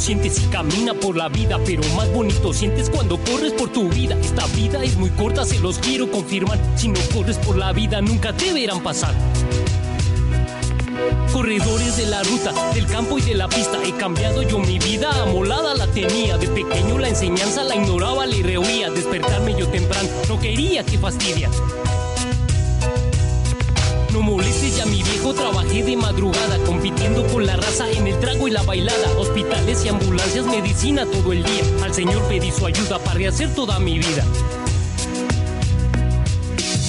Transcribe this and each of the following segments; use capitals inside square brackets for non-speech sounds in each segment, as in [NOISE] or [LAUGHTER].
Bonito uno siente si camina por la vida, pero más bonito sientes cuando corres por tu vida. Esta vida es muy corta, se los quiero confirmar. Si no corres por la vida, nunca te verán pasar. Corredores de la ruta, del campo y de la pista. He cambiado yo mi vida, amolada la tenía. De pequeño la enseñanza la ignoraba, le rehuía. Despertarme yo temprano, no quería que fastidia. No molestes ya mi viejo, trabajé de madrugada, compitiendo con la raza en el trago y la bailada. Hospitales y ambulancias, medicina todo el día. Al Señor pedí su ayuda para rehacer toda mi vida.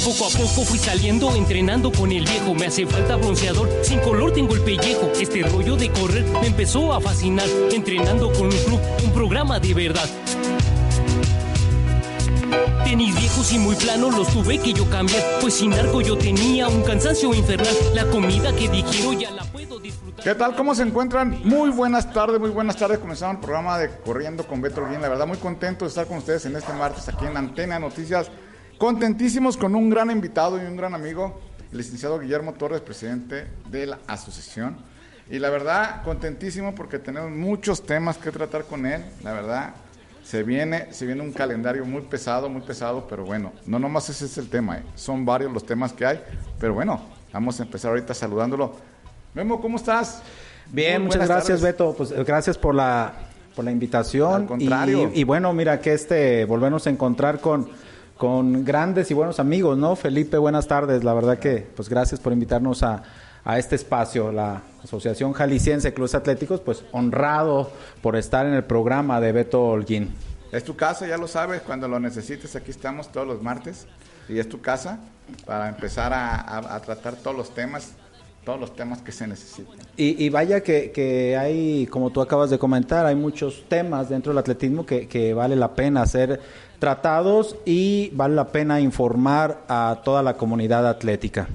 Poco a poco fui saliendo, entrenando con el viejo. Me hace falta bronceador, sin color tengo el pellejo. Este rollo de correr me empezó a fascinar. Entrenando con un club, un programa de verdad. Tenis viejos y muy planos los tuve que yo cambiar. Pues sin arco yo tenía un cansancio infernal. La comida que ya la puedo disfrutar. ¿Qué tal? ¿Cómo se encuentran? Muy buenas tardes, muy buenas tardes. Comenzamos el programa de Corriendo con Beto Bien. La verdad, muy contento de estar con ustedes en este martes aquí en Antena Noticias. Contentísimos con un gran invitado y un gran amigo, el licenciado Guillermo Torres, presidente de la asociación. Y la verdad, contentísimo porque tenemos muchos temas que tratar con él. La verdad, se viene, se viene un calendario muy pesado, muy pesado, pero bueno, no nomás ese es el tema, eh. son varios los temas que hay, pero bueno, vamos a empezar ahorita saludándolo. Memo, ¿cómo estás? Bien, Muy muchas gracias, tardes. Beto. Pues eh, gracias por la, por la invitación. Al contrario. Y, y bueno, mira que este, volvernos a encontrar con, con grandes y buenos amigos, ¿no? Felipe, buenas tardes. La verdad que, pues gracias por invitarnos a, a este espacio, la Asociación Jalisciense Clubes Atléticos, pues honrado por estar en el programa de Beto Holguín. Es tu casa, ya lo sabes, cuando lo necesites, aquí estamos todos los martes y es tu casa para empezar a, a- a tratar todos los temas, todos los temas que se necesiten. Y, y vaya que, que hay, como tú acabas de comentar, hay muchos temas dentro del atletismo que, que vale la pena ser tratados y vale la pena informar a toda la comunidad atlética.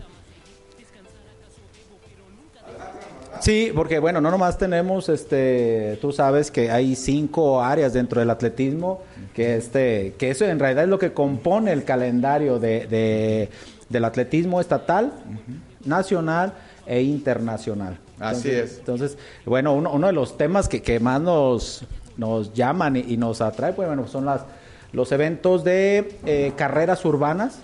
Sí, porque bueno, no nomás tenemos, este, tú sabes que hay cinco áreas dentro del atletismo, que este, que eso en realidad es lo que compone el calendario de, de- del atletismo estatal, nacional e internacional. Así Entonces- es. Entonces, bueno, uno, uno de los temas que, que más nos, nos llaman y, y nos atrae, pues bueno, son las los eventos de eh, carreras urbanas,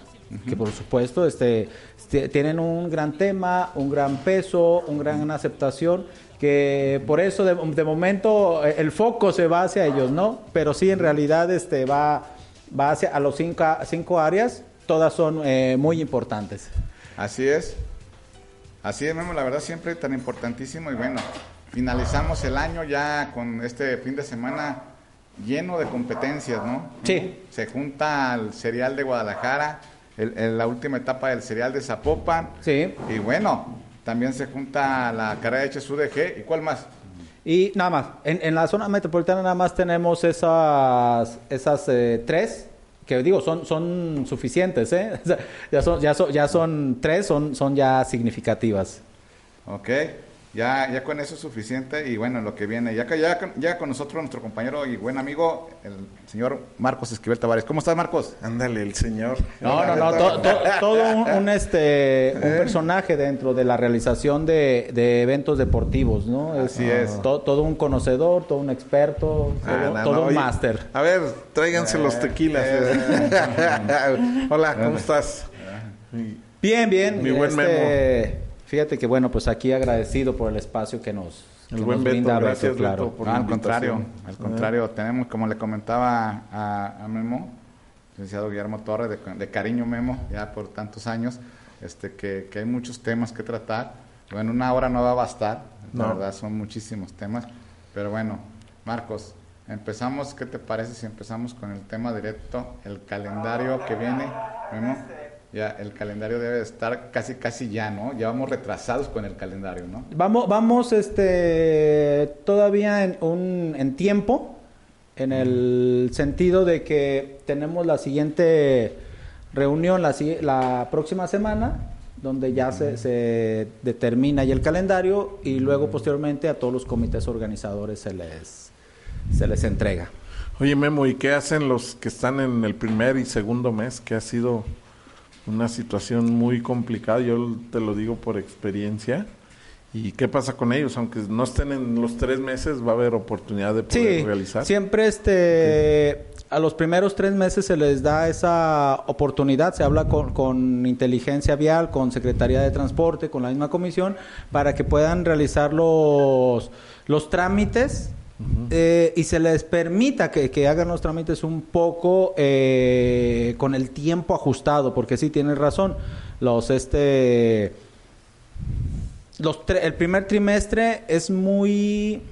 que por supuesto este, tienen un gran tema, un gran peso, un gran aceptación, que por eso de, de momento eh, el foco se va hacia ellos, ¿no? Pero sí, en realidad este, va, va hacia a los cinco, cinco áreas, todas son eh, muy importantes. Así es. Así es, Memo, la verdad siempre tan importantísimo y bueno, finalizamos el año ya con este fin de semana lleno de competencias, ¿no? Sí. Se junta el serial de Guadalajara, el- el- la última etapa del serial de Zapopan. Sí. Y bueno, también se junta la carrera de HSUDG. ¿Y cuál más? Y nada más, en, en la zona metropolitana nada más tenemos esas, esas eh, tres, que digo, son, son suficientes, ¿eh? [LAUGHS] Ya, son, ya, son, ya son tres, son, son ya significativas. Ok, ya, ya con eso es suficiente y bueno, lo que viene. Ya, ya, con- ya con nosotros nuestro compañero y buen amigo, el señor Marcos Esquivel Tavares. ¿Cómo estás, Marcos? Ándale, el señor. No, no, no, to- to- todo un, un, este, un [LAUGHS] personaje dentro de la realización de, de eventos deportivos, ¿no? Así es. to- todo un conocedor, todo un experto, todo, Ah, no, todo no, un máster. A ver, tráiganse los tequilas. [LAUGHS] Hola, ¿cómo estás? Bien, bien. Mi buen este, Fíjate que bueno, pues aquí agradecido por el espacio que nos, El que buen nos Beto, brinda Beto, gracias, claro. Beto, por al contrario, al contrario, tenemos, como le comentaba a, a Memo, licenciado Guillermo Torres, de, de cariño Memo, ya por tantos años, este, que, que hay muchos temas que tratar. Bueno, una hora no va a bastar, la No. verdad son muchísimos temas, pero bueno, Marcos, empezamos, ¿qué te parece si empezamos con el tema directo, el calendario que viene, Memo? Ya el calendario debe estar casi, casi ya, ¿no? Ya vamos retrasados con el calendario, ¿no? Vamos, vamos este, todavía en, un, en tiempo, en el sentido de que tenemos la siguiente reunión la, la próxima semana, donde ya se, se determina ya el calendario y luego posteriormente a todos los comités organizadores se les, se les entrega. Oye, Memo, ¿y qué hacen los que están en el primer y segundo mes? Que ha sido una situación muy complicada, yo te lo digo por experiencia. ¿Y qué pasa con ellos? Aunque no estén en los tres meses, va a haber oportunidad de poder Sí, realizar. siempre este, a los primeros tres meses se les da esa oportunidad, se habla con, con inteligencia vial, con Secretaría de Transporte, con la misma comisión, para que puedan realizar los, los trámites eh, y se les permita que, que hagan los trámites un poco eh, con el tiempo ajustado, porque sí tienes razón, los este los el primer trimestre es muy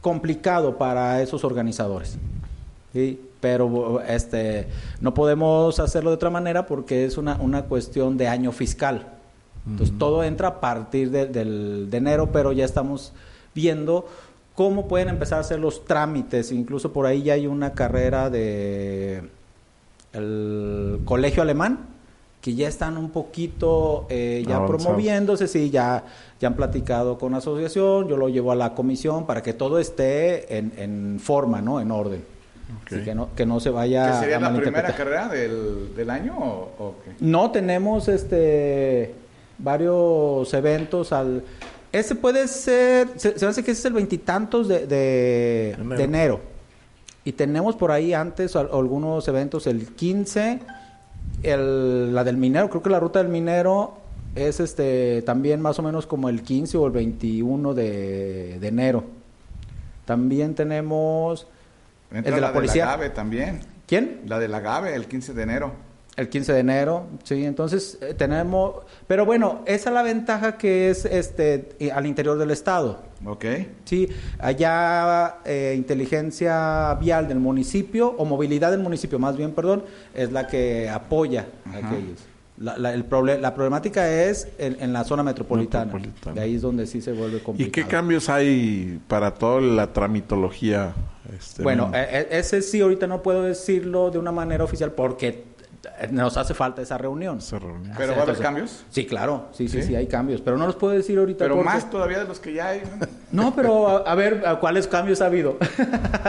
complicado para esos organizadores. ¿sí? Pero este no podemos hacerlo de otra manera porque es una, una cuestión de año fiscal. Entonces todo entra a partir de, del, de enero, pero ya estamos viendo cómo pueden empezar a hacer los trámites. Incluso por ahí ya hay una carrera de el colegio alemán que ya están un poquito eh, ya promoviéndose, sí, ya, ya han platicado con la asociación, yo lo llevo a la comisión para que todo esté en, en forma, ¿no? En orden. Así que, no, que no se vaya ¿Que sería a la primera carrera del, del año o, o qué? No, tenemos este varios eventos al... Ese puede ser, se, se hace que ese es el veintitantos de, de, Enero. de enero. Y tenemos por ahí antes al- algunos eventos, el 15, el, la del minero, creo que la ruta del minero es este también más o menos como el 15 o el 21 de, de enero. También tenemos... Entra de la la policía. del agave también. ¿Quién? La del agave, el 15 de enero. El 15 de enero, sí, entonces eh, tenemos, pero bueno, esa es la ventaja que es este eh, al interior del estado. Ok. Sí, allá eh, inteligencia vial del municipio o movilidad del municipio, más bien, perdón, es la que apoya a aquellos. La, la- el proble- la problemática es en, en la zona metropolitana. Metropolitana. De ahí es donde sí se vuelve ¿Y complicado. qué cambios hay para toda la tramitología? Este, Bueno, eh, eh, ese sí ahorita no puedo decirlo de una manera oficial porque nos hace falta esa reunión. Esa reunión. ¿Pero va a haber cambios? Sí, claro, sí, sí, ¿Sí? sí, hay cambios, pero no los puedo decir ahorita. Pero porque- más todavía de los que ya hay. ¿no? [LAUGHS] No, pero a, a ver, ¿a ¿cuáles cambios ha habido?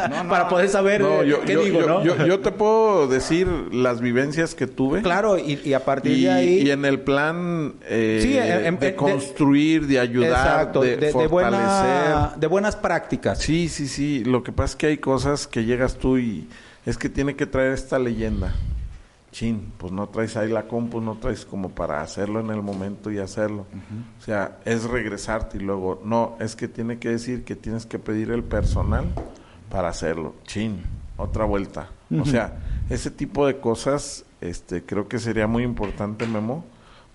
No, no. [LAUGHS] Para poder saber No, eh, yo, qué yo- digo, yo- ¿no? yo- yo te puedo decir las vivencias que tuve. Claro, y, y a partir Y, de ahí... y en el plan eh, Sí, en- en- de construir, de ayudar, Exacto, de, de, de fortalecer. buena- de buenas prácticas. Sí, sí, sí. Lo que pasa es que hay cosas que llegas tú y es que tiene que traer esta leyenda. Chin, pues no traes ahí la compu, no traes como para hacerlo en el momento y hacerlo. O sea, es regresarte y luego, no, es que tiene que decir que tienes que pedir el personal para hacerlo. Chin, otra vuelta. O sea, ese tipo de cosas, este, creo que sería muy importante, Memo,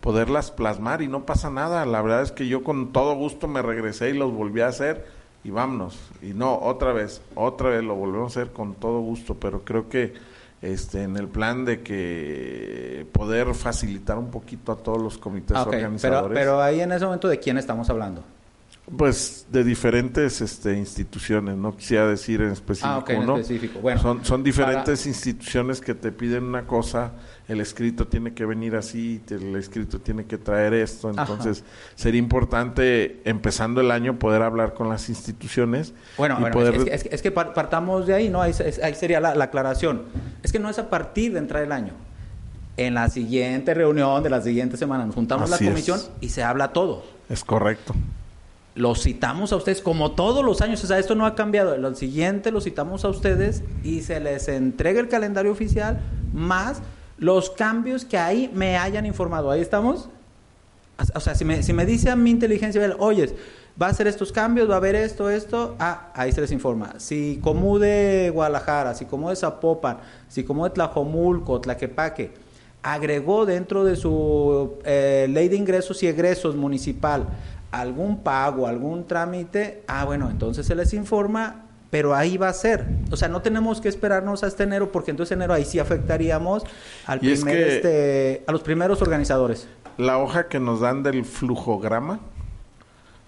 poderlas plasmar y no pasa nada. La verdad es que yo con todo gusto me regresé y los volví a hacer y vámonos. Y no, otra vez, otra vez lo volvemos a hacer con todo gusto, pero creo que este en el plan de que poder facilitar un poquito a todos los comités Ah, ok, pero, organizadores. pero ahí en ese momento, ¿de quién estamos hablando? Pues de diferentes este, instituciones, no quisiera decir en específico Ah, en específico. Bueno, son, son diferentes instituciones que te piden una cosa, el escrito tiene que venir así, el escrito tiene que traer esto, Ajá. entonces sería importante empezando el año poder hablar con las instituciones Bueno, y bueno, poder es, que- es que, es que par- partamos de ahí, ¿no? Ahí, sería la, la aclaración. Es que no es a partir de entrar el año. En la siguiente reunión de la siguiente semana nos juntamos Así la es. comisión y se habla todo. es correcto. Los citamos a ustedes como todos los años, o sea, esto no ha cambiado. Lo siguiente lo citamos a ustedes y se les entrega el calendario oficial más los cambios que ahí me hayan informado. ¿Ahí estamos? O sea, si me, si me dice a mi inteligencia, oye, va a hacer estos cambios, va a haber esto, esto, ah, ahí se les informa. Si como de Guadalajara, si como de Zapopan, si como de Tlajomulco, Tlaquepaque, agregó dentro de su eh, ley de ingresos y egresos municipal algún pago, algún trámite, ah, bueno, entonces se les informa pero ahí va a ser. O sea, no tenemos que esperarnos hasta enero porque entonces enero ahí sí afectaríamos al es primer, que- este, a los primeros organizadores. La hoja que nos dan del flujograma,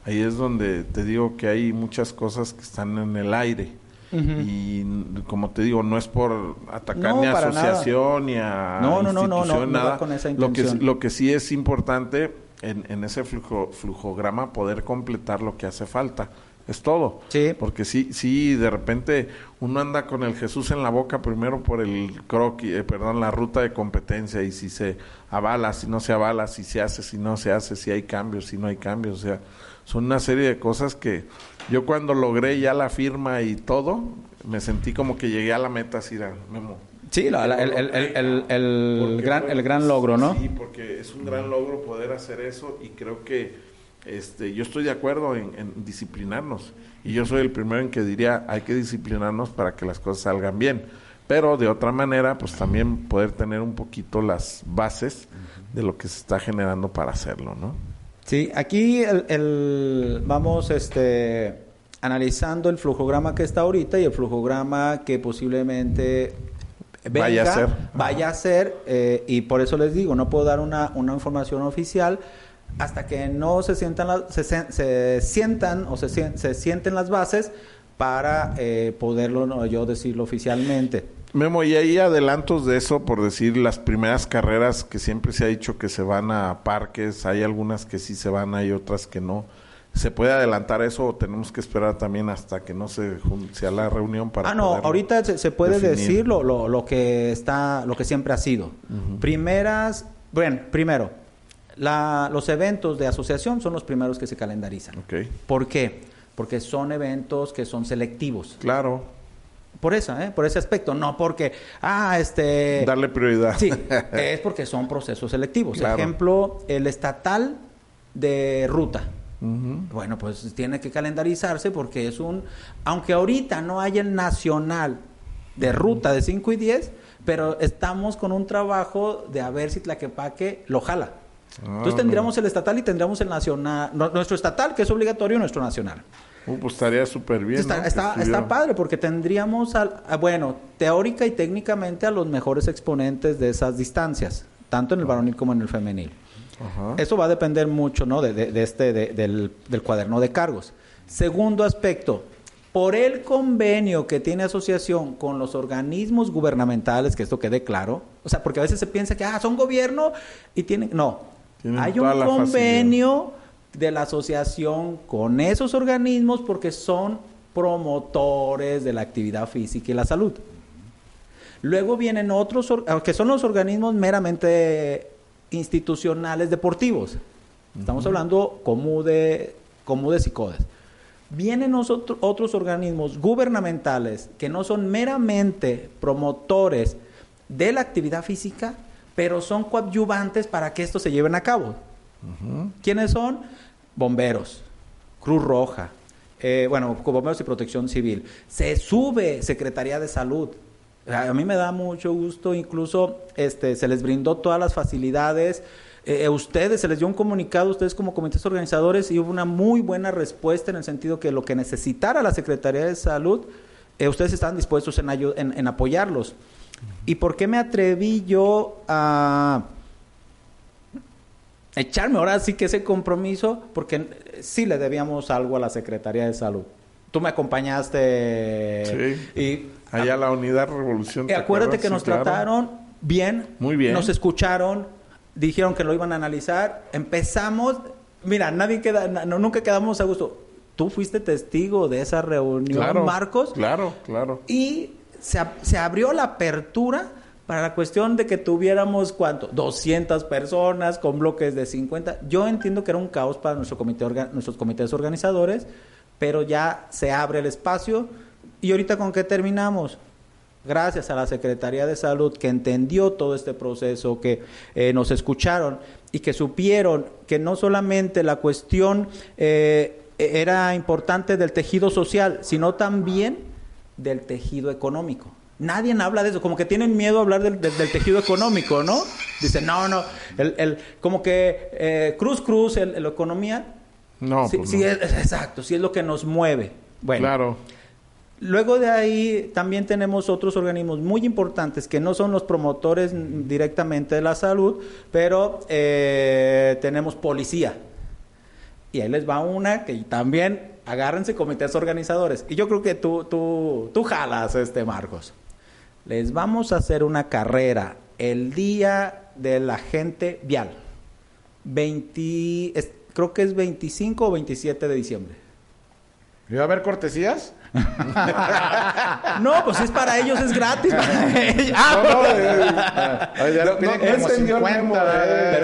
ahí es donde te digo que hay muchas cosas que están en el aire. Y como te digo, no es por atacar No, ni a asociación ni a No, no, no, no, institución, no, no va nada. con esa lo, que, lo que sí es importante en, en ese flujo, flujograma poder completar lo que hace falta. Es todo. Sí. Porque sí, sí, de repente uno anda con el Jesús en la boca primero por el croquis, eh, perdón, la ruta de competencia y si se avala, si no se avala, si se hace, si no se hace, si hay cambios, si no hay cambios, o sea, son una serie de cosas que yo cuando logré ya la firma y todo, me sentí como que llegué a la meta así, era, Memo. Sí, la- la- el, el- el- el- gran, fue- el gran logro, ¿no? Sí, porque es un gran logro poder hacer eso y creo que este, yo estoy de acuerdo en, en disciplinarnos y yo soy el primero en que diría hay que disciplinarnos para que las cosas salgan bien, pero de otra manera pues también poder tener un poquito las bases de lo que se está generando para hacerlo, ¿no? Sí, aquí el, el- vamos este, analizando el flujograma que está ahorita y el flujograma que posiblemente venga, Vaya a ser. vaya a ser, eh, y por eso les digo, no puedo dar una, una información oficial hasta que no se sientan, las- se, se- sientan o se, se sienten las bases para eh, poderlo no, yo decirlo oficialmente. Memo, y hay adelantos de eso, por decir, las primeras carreras que siempre se ha dicho que se van a parques, hay algunas que sí se van, hay otras que no. ¿Se puede adelantar eso o tenemos que esperar también hasta que no se sea la reunión para Ah, no, ahorita se, se puede definir? decir lo, lo, lo que está, lo que siempre ha sido. Primeras, bueno, primero, la- los eventos de asociación son los primeros que se calendarizan. Ok, ¿Por qué? Porque son eventos que son selectivos. claro, Por eso, ¿eh? Por ese aspecto, no porque, ah, este... darle prioridad. Sí, [LAUGHS] es porque son procesos selectivos. Claro. Ejemplo, el estatal de ruta. Bueno, pues tiene que calendarizarse porque es un, aunque ahorita no hay el nacional de ruta de 5 y 10, pero estamos con un trabajo de a ver si Tlaquepaque lo jala. Entonces tendríamos el estatal y tendríamos el nacional, no- nuestro estatal que es obligatorio y nuestro nacional. Uh, pues estaría súper bien. está, está, está padre porque tendríamos, al, a- bueno, teórica y técnicamente a los mejores exponentes de esas distancias, tanto en el varonil como en el femenil. Ajá. Eso va a depender mucho, ¿no? De, de- de este, de- del, del cuaderno de cargos. Segundo aspecto, por el convenio que tiene asociación con los organismos gubernamentales, que esto quede claro, o sea, porque a veces se piensa que, ah, son gobierno y tienen, no, Tienen hay un convenio de la asociación con esos organismos porque son promotores de la actividad física y la salud. Luego vienen otros, ah, que son los organismos meramente institucionales deportivos. Estamos hablando Comude, Comudes y CODES. Vienen nosotros, otros organismos gubernamentales que no son meramente promotores de la actividad física, pero son coadyuvantes para que esto se lleven a cabo. ¿Quiénes son? Bomberos, Cruz Roja, eh, bueno, Bomberos y Protección Civil. Se sube Secretaría de Salud. A mí me da mucho gusto, incluso este, se les brindó todas las facilidades. Eh, a ustedes, se les dio un comunicado, ustedes como comités organizadores, y hubo una muy buena respuesta en el sentido que lo que necesitara la Secretaría de Salud, eh, ustedes estaban dispuestos en, en- en apoyarlos. ¿Y por qué me atreví yo a echarme ahora sí que ese compromiso? Porque eh, sí le debíamos algo a la Secretaría de Salud. Tú me acompañaste Sí. y Allá la unidad revolución. ¿te acuérdate que Sí, nos claro. trataron bien, Muy bien. nos escucharon, dijeron que lo iban a analizar, empezamos, mira, nadie queda, no, nunca quedamos a gusto. Tú fuiste testigo de esa reunión, Claro, Marcos, Claro, claro. y se, se abrió la apertura para la cuestión de que tuviéramos, ¿cuánto? 200 personas con bloques de 50. Yo entiendo que era un caos para nuestro comité orga- nuestros comités organizadores, pero ya se abre el espacio. ¿Y ahorita con qué terminamos? Gracias a la Secretaría de Salud que entendió todo este proceso, que eh, nos escucharon y que supieron que no solamente la cuestión eh, era importante del tejido social, sino también del tejido económico. Nadie habla de eso, como que tienen miedo a hablar del, del- del tejido económico, ¿no? Dicen, no, no, el, el- como que eh, cruz, cruz, el, la economía, No, sí, pues sí no. es, es- exacto, sí es lo que nos mueve. Bueno, Claro. Luego de ahí también tenemos otros organismos muy importantes que no son los promotores directamente de la salud, pero eh, tenemos policía. Y ahí les va una que también agárrense comités organizadores. Y yo creo que tú, tú, tú jalas, este Marcos. Les vamos a hacer una carrera el día de la gente vial. 20, creo que es 25 o 27 de diciembre. ¿Y va a haber cortesías? [LAUGHS] no, pues es para ellos, es gratis. [LAUGHS] Ah, pero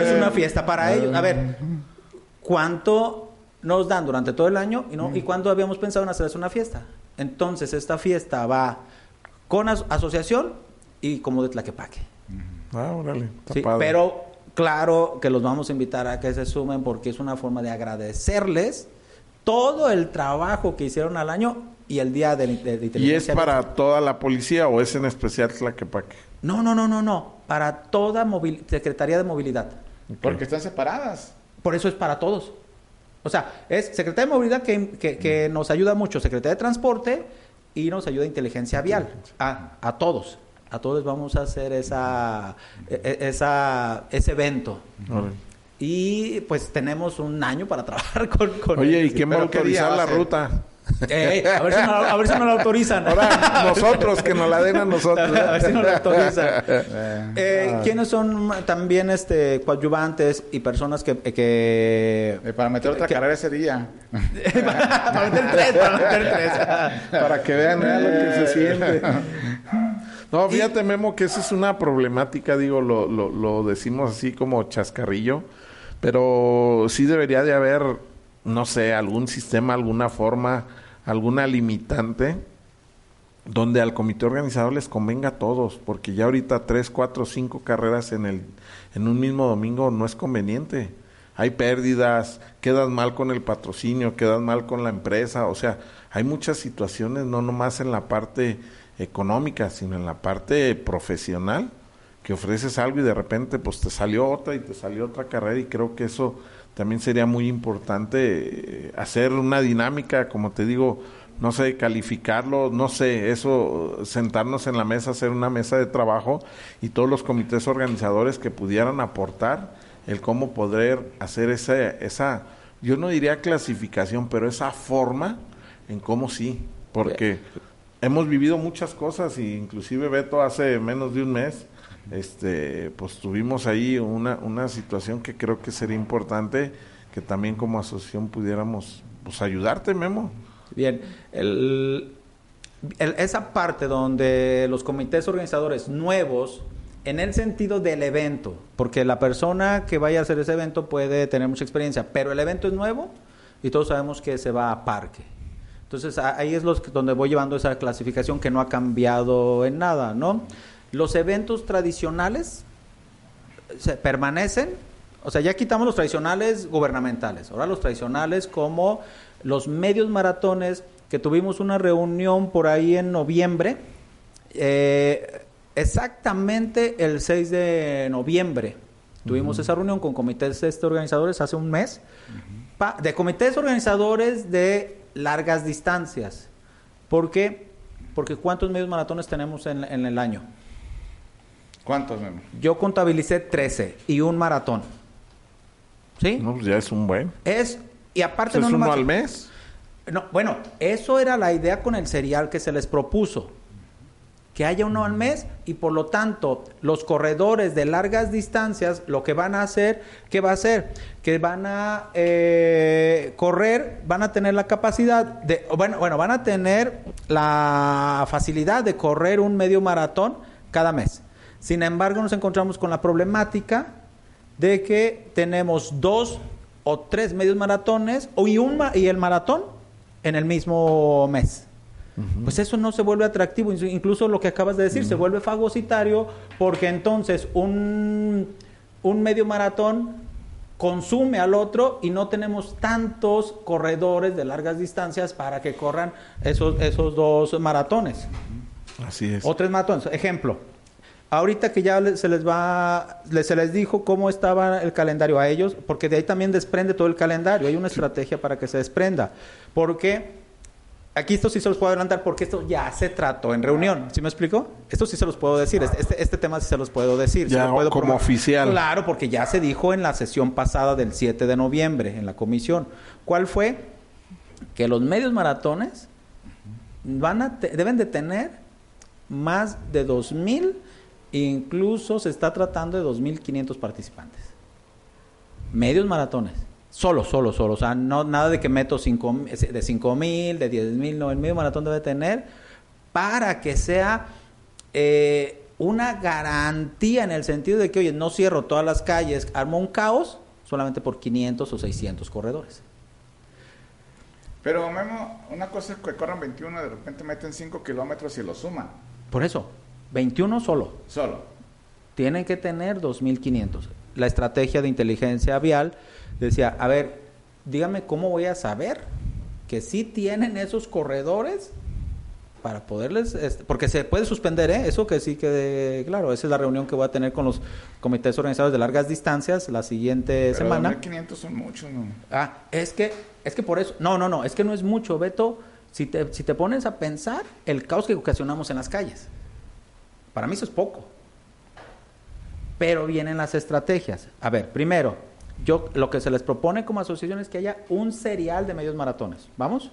es una fiesta para ellos. A ver, ¿cuánto nos dan durante todo el año? ¿Y, no? ¿Y cuándo habíamos pensado en hacerles una fiesta? Entonces, esta fiesta va con asociación y como de Tlaquepaque. Ah, órale. Sí, pero claro que los vamos a invitar a que se sumen porque es una forma de agradecerles todo el trabajo que hicieron al año y el día de, de, ¿Y es para toda la policía o es en especial Tlaquepaque? No, no, no, no, no. Para toda Secretaría de Movilidad. Porque están separadas. Por eso es para todos. O sea, es Secretaría de Movilidad que, que, nos ayuda mucho, Secretaría de Transporte y nos ayuda Inteligencia Vial. A, a todos. A todos vamos a hacer esa, e, e, esa, ese evento. Y pues tenemos un año para trabajar [LAUGHS] con... con Oye, ¿y quién va a autorizar la ruta? Eh, a, ver si no, a ver si nos la autorizan. Ahora, nosotros, que nos la den a nosotros. [LAUGHS] a ver si nos la autorizan. Eh, ¿Quiénes son también este coadyuvantes y personas que... que eh, para meter otra carrera ese día. [LAUGHS] para meter tres, para meter tres. [LAUGHS] para que vean lo que se siente. No, fíjate, Memo, que esa es una problemática, digo, lo, lo, lo decimos así como chascarrillo, pero sí debería de haber, no sé, algún sistema, alguna forma, alguna limitante donde al comité organizador les convenga a todos, porque ya ahorita tres, cuatro, cinco carreras en el en un mismo domingo no es conveniente. Hay pérdidas, quedas mal con el patrocinio, quedas mal con la empresa, o sea, hay muchas situaciones, no nomás en la parte económica, sino en la parte profesional, que ofreces algo y de repente pues te salió otra y te salió otra carrera y creo que eso también sería muy importante eh, hacer una dinámica, como te digo, no sé, calificarlo, no sé, eso, sentarnos en la mesa, hacer una mesa de trabajo y todos los comités organizadores que pudieran aportar el cómo poder hacer esa, esa yo no diría clasificación, pero esa forma en cómo sí, porque hemos vivido muchas cosas y inclusive Beto hace menos de un mes este pues tuvimos ahí una, una situación que creo que sería importante que también como asociación pudiéramos pues ayudarte Memo bien el, esa parte donde los comités organizadores nuevos en el sentido del evento porque la persona que vaya a hacer ese evento puede tener mucha experiencia pero el evento es nuevo y todos sabemos que se va a parque entonces ahí es los, donde voy llevando esa clasificación que no ha cambiado en nada, ¿no? Los eventos tradicionales se permanecen, o sea, ya quitamos los tradicionales gubernamentales, ahora los tradicionales como los medios maratones, que tuvimos una reunión por ahí en noviembre, eh, exactamente el 6 de noviembre. Tuvimos esa reunión con comités este, organizadores hace un mes, de comités organizadores de largas distancias. ¿Por qué? Porque ¿cuántos medios maratones tenemos en, el año? ¿Cuántos, Yo contabilicé 13 y un maratón. ¿Sí? No, pues ya es un buen. Es, y aparte no ¿Es uno al mes? No, bueno, eso era la idea con el serial que se les propuso que haya uno al mes y por lo tanto los corredores de largas distancias lo que van a hacer, ¿qué va a hacer? Que van a eh, correr, van a tener la capacidad de, bueno, bueno, van a tener la facilidad de correr un medio maratón cada mes. Sin embargo, nos encontramos con la problemática de que tenemos dos o tres medios maratones y, un, y el maratón en el mismo mes. Pues eso no se vuelve atractivo, incluso lo que acabas de decir, se vuelve fagocitario porque entonces un, un medio maratón consume al otro y no tenemos tantos corredores de largas distancias para que corran esos, esos dos maratones. Así es. O tres maratones. Ejemplo, ahorita que ya se les va, se les dijo cómo estaba el calendario a ellos, porque de ahí también desprende todo el calendario, hay una estrategia para que se desprenda, porque Aquí esto sí se los puedo adelantar porque esto ya se trató en reunión. ¿Sí me explico? Esto sí se los puedo decir. Este, este, este tema sí se los puedo decir. Ya puedo como oficial. Claro, porque ya se dijo en la sesión pasada del 7 de noviembre en la comisión. ¿Cuál fue? Que los medios maratones van a te- deben de tener más de 2.000, incluso se está tratando de 2.500 participantes. Medios maratones. Solo, solo, solo. O sea, no, nada de que meto cinco, de 5.000, de 10.000, no. El medio maratón debe tener para que sea eh, una garantía en el sentido de que, oye, no cierro todas las calles, armo un caos solamente por 500 o 600 corredores. Pero Memo, una cosa es que corran 21 y de repente meten 5 kilómetros y lo suman. Por eso, 21 solo. Solo. tienen que tener 2.500. La estrategia de inteligencia vial decía, a ver, dígame cómo voy a saber que sí tienen esos corredores para poderles, este, porque se puede suspender, ¿eh? eso que sí que, claro, esa es la reunión que voy a tener con los comités organizados de largas distancias la siguiente Pero semana. 1500 son muchos, ¿no? Ah, es que, es que por eso, no, no, no, es que no es mucho, Beto, si te, si te pones a pensar el caos que ocasionamos en las calles. Para mí eso es poco. Pero vienen las estrategias. A ver, primero, yo lo que se les propone como asociación es que haya un serial de medios maratones. ¿Vamos?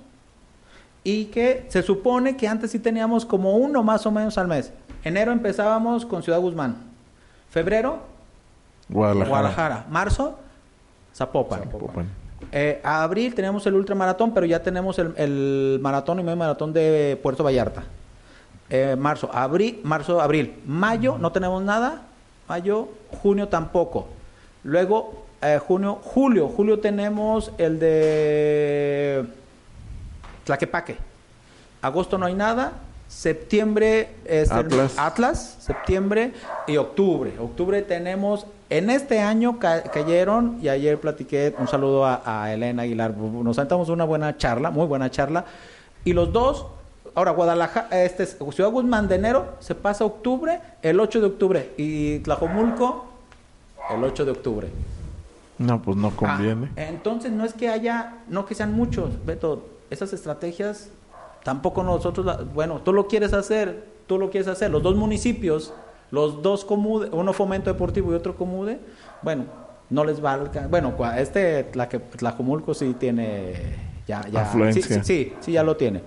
Y que se supone que antes sí teníamos como uno más o menos al mes. Enero empezábamos con Ciudad Guzmán. Febrero, Guadalajara. Guadalajara. Marzo, Zapopan. Zapopan. Eh, a abril teníamos el ultramaratón, pero ya tenemos el, el maratón y medio maratón de Puerto Vallarta. Eh, marzo, abril, marzo, abril. Mayo no tenemos nada. Mayo, junio tampoco. Luego, eh, junio, julio. Julio tenemos el de Tlaquepaque. Agosto no hay nada. Septiembre es el- Atlas. Atlas, septiembre y octubre. Octubre tenemos, en este año ca- cayeron, y ayer platiqué, un saludo a, a Elena Aguilar, nos sentamos una buena charla, muy buena charla, y los dos, ahora Guadalajara, este, es Ciudad Guzmán de enero, se pasa a octubre, el 8 de octubre, y Tlajomulco, el 8 de octubre. No, pues no conviene. Ah, entonces no es que haya, no que sean muchos, Beto, esas estrategias tampoco nosotros, la- bueno, tú lo quieres hacer, tú lo quieres hacer, los dos municipios, los dos comude, uno fomento deportivo y otro comude, bueno, no les va a alcanzar, bueno, este Tlaque- Tlajomulco sí tiene ya, ya, Afluencia. Sí, sí, sí, sí, ya lo tiene.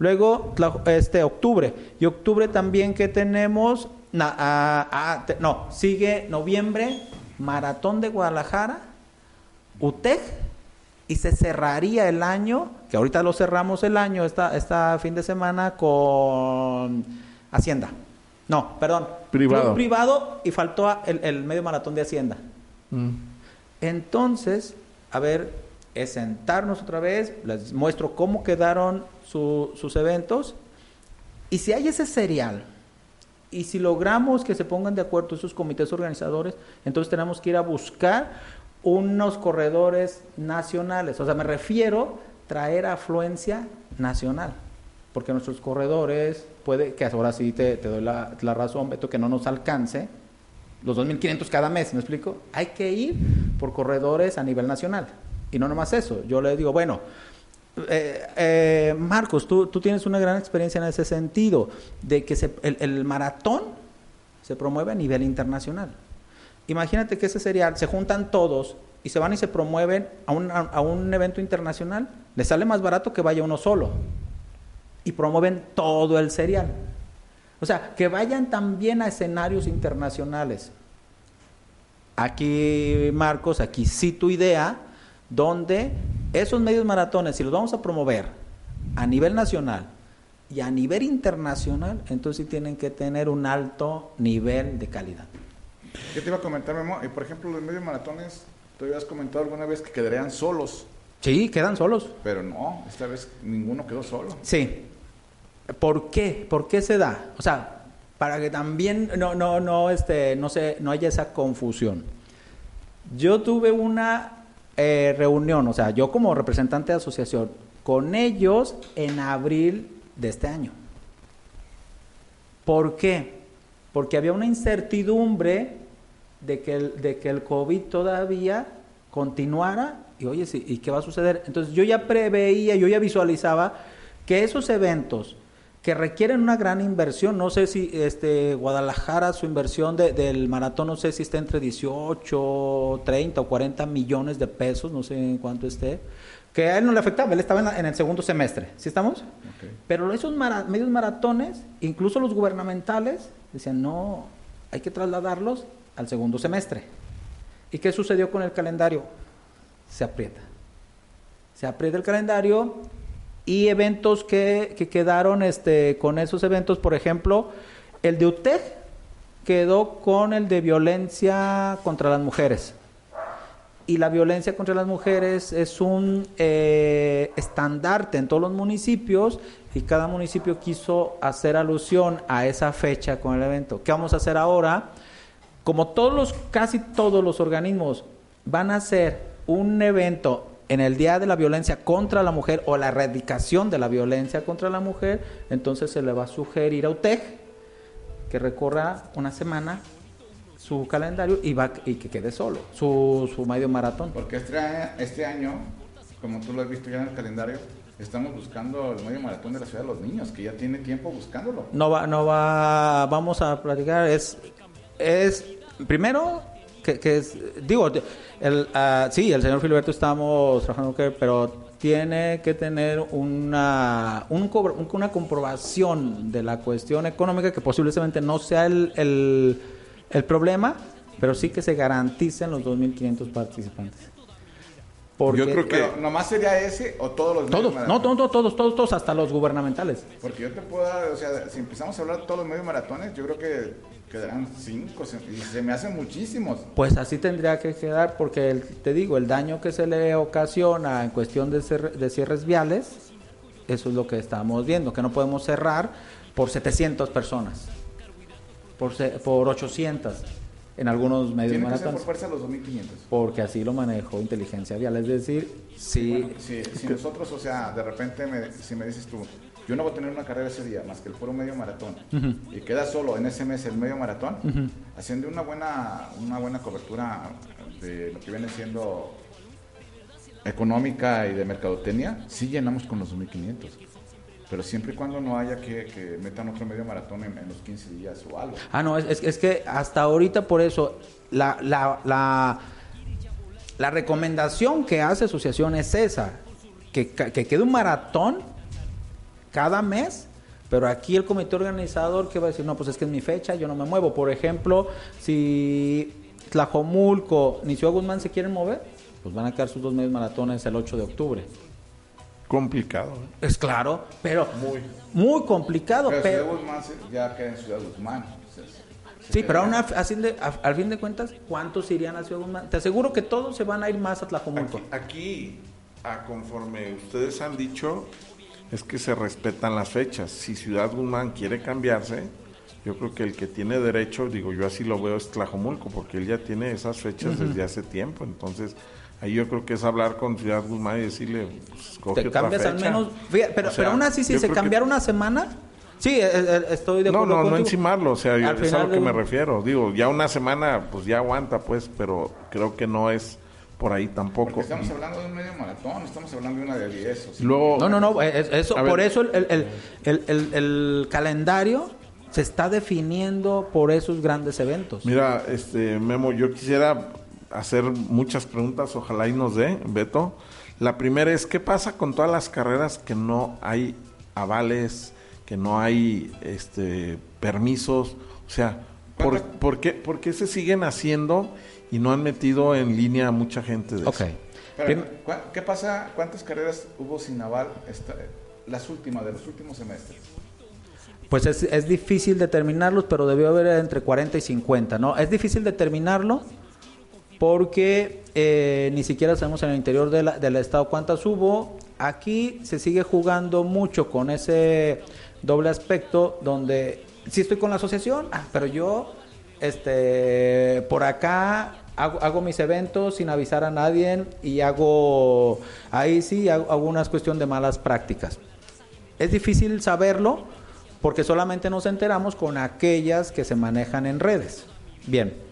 Luego, este octubre, y octubre también que tenemos, na- ah, ah, te- no, sigue noviembre, Maratón de Guadalajara, UTEC y se cerraría el año, que ahorita lo cerramos el año, esta, esta fin de semana con Hacienda. No, perdón. Privado. Privado y faltó el, el medio maratón de Hacienda. Mm. Entonces, a ver, es sentarnos otra vez, les muestro cómo quedaron su- sus eventos y si hay ese serial y si logramos que se pongan de acuerdo esos comités organizadores, entonces tenemos que ir a buscar unos corredores nacionales. O sea, me refiero traer afluencia nacional. Porque nuestros corredores, puede que ahora sí te, te doy la, la razón, Beto, que no nos alcance los 2.500 cada mes, ¿me explico? Hay que ir por corredores a nivel nacional. Y no nomás eso. Yo le digo, bueno, eh, eh, Marcos, tú, tienes una gran experiencia en ese sentido, de que el, maratón se promueve a nivel internacional. Imagínate que ese serial, se juntan todos y se van y se promueven a un, a- un evento internacional, les sale más barato que vaya uno solo. Y promueven todo el serial. O sea, que vayan también a escenarios internacionales. Aquí, Marcos, aquí sí tu idea, donde esos medios maratones, si los vamos a promover a nivel nacional y a nivel internacional, entonces sí tienen que tener un alto nivel de calidad. ¿Qué te iba a comentar, Memo? Y por ejemplo, los medios maratones, tú habías comentado alguna vez que quedarían solos, Sí, quedan solos. pero no, esta vez ninguno quedó solo. Sí. ¿Por qué? ¿Por qué se da? O sea, para que también no, no, no, este, no, se, no haya esa confusión. Yo tuve una eh, reunión, o sea, yo como representante de asociación, con ellos en abril de este año. ¿Por qué? Porque había una incertidumbre de que el, de que el COVID todavía continuara y oye, ¿y qué va a suceder? Entonces yo ya preveía, yo ya visualizaba que esos eventos que requieren una gran inversión, no sé si este Guadalajara su inversión del maratón no sé si está entre 18, 30 o 40 millones de pesos, no sé en cuánto esté, que a él no le afectaba, él estaba en, el segundo semestre, ¿sí estamos? Pero esos medios maratones, incluso los gubernamentales, decían, no, hay que trasladarlos al segundo semestre. ¿Y qué sucedió con el calendario? Se aprieta. Se aprieta el calendario y eventos que, quedaron este, con esos eventos, por ejemplo, el de UTEG quedó con el de violencia contra las mujeres. Y la violencia contra las mujeres es un eh, estandarte en todos los municipios y cada municipio quiso hacer alusión a esa fecha con el evento. ¿Qué vamos a hacer ahora? Como todos los, casi todos los organismos van a hacer un evento en el Día de la Violencia contra la Mujer o la erradicación de la violencia contra la mujer, entonces se le va a sugerir a UTEG que recorra una semana su calendario y, va, y que quede solo, su, su medio maratón. Porque este año, este año, como tú lo has visto ya en el calendario, estamos buscando el medio maratón de la ciudad de los niños, que ya tiene tiempo buscándolo. No va, no va, vamos a platicar, es, es primero que, es, digo, el, uh, sí, el señor Filiberto estamos trabajando, pero tiene que tener una, un, una comprobación de la cuestión económica que posiblemente no sea el, el, el problema, pero sí que se garanticen los 2.500 participantes. Porque, yo creo que nomás sería ese o todos los todos, no, todos, todos, todos, todos, hasta los gubernamentales. Porque yo te puedo dar, o sea, si empezamos a hablar de todos los medios maratones, yo creo que quedarán cinco, y se me hacen muchísimos. Pues así tendría que quedar, porque te digo, el daño que se le ocasiona en cuestión de, de cierres viales, eso es lo que estamos viendo, que no podemos cerrar por 700 personas, por, por 800 en algunos medios maratones. por fuerza los 2500. Porque así lo manejó inteligencia vial, es decir, si, si, nosotros, o sea, de repente si me dices tú, yo no voy a tener una carrera ese día más que el puro medio maratón y queda solo en ese mes el medio maratón, haciendo una buena, una buena cobertura de lo que viene siendo económica y de mercadotecnia, sí llenamos con los 2500 pero siempre y cuando no haya que, metan otro medio maratón en, los 15 días o algo. Ah, no, es, es que hasta ahorita por eso la, la, la, la recomendación que hace asociación es esa, que, que quede un maratón cada mes, pero aquí el comité organizador que va a decir, no, pues es que es mi fecha, yo no me muevo. Por ejemplo, si Tlajomulco ni Ciudad Guzmán se quieren mover, pues van a quedar sus dos medios maratones el 8 de octubre. Complicado. ¿eh? Es claro, pero muy, muy complicado. Pero, Ciudad Guzmán ya queda en Ciudad Guzmán. sí, pero aún así al fin de cuentas, ¿cuántos irían a Ciudad Guzmán? Te aseguro que todos se van a ir más a Tlajomulco. Aquí, aquí a conforme ustedes han dicho, es que se respetan las fechas. Si Ciudad Guzmán quiere cambiarse, yo creo que el que tiene derecho, digo yo así lo veo, es Tlajomulco, porque él ya tiene esas fechas desde hace tiempo. Entonces, ahí yo creo que es hablar con Ciudad Guzmán y decirle, pues, Te cambias al menos, pero, pero aún así, si se cambiara una semana, Sí, eh, eh, estoy de acuerdo. No, no, no encimarlo, o sea, es a lo que me refiero. Digo, ya una semana, pues ya aguanta, pues, pero creo que no es por ahí tampoco. Porque estamos hablando de un medio maratón, estamos hablando de una de 10. no, no, no, eso, por eso el, el, el, el, calendario se está definiendo por esos grandes eventos. Mira, este Memo, yo quisiera hacer muchas preguntas, ojalá y nos dé, Beto. La primera es, ¿qué pasa con todas las carreras que no hay avales, que no hay este permisos? O sea, ¿por, ¿por, qué, ¿por qué se siguen haciendo y no han metido en línea a mucha gente de okay. eso. ¿Qué pasa? ¿Cuántas carreras hubo sin naval esta, las últimas, de los últimos semestres? Pues es, es, difícil determinarlos, pero debió haber entre 40 y 50, ¿no? Es difícil determinarlo porque eh, ni siquiera sabemos en el interior de la, del estado cuántas hubo. Aquí se sigue jugando mucho con ese doble aspecto donde sí estoy con la asociación, ah, pero yo este por acá hago, mis eventos sin avisar a nadie y hago, ahí sí hago, una cuestión de malas prácticas. Es difícil saberlo porque solamente nos enteramos con aquellas que se manejan en redes. Bien,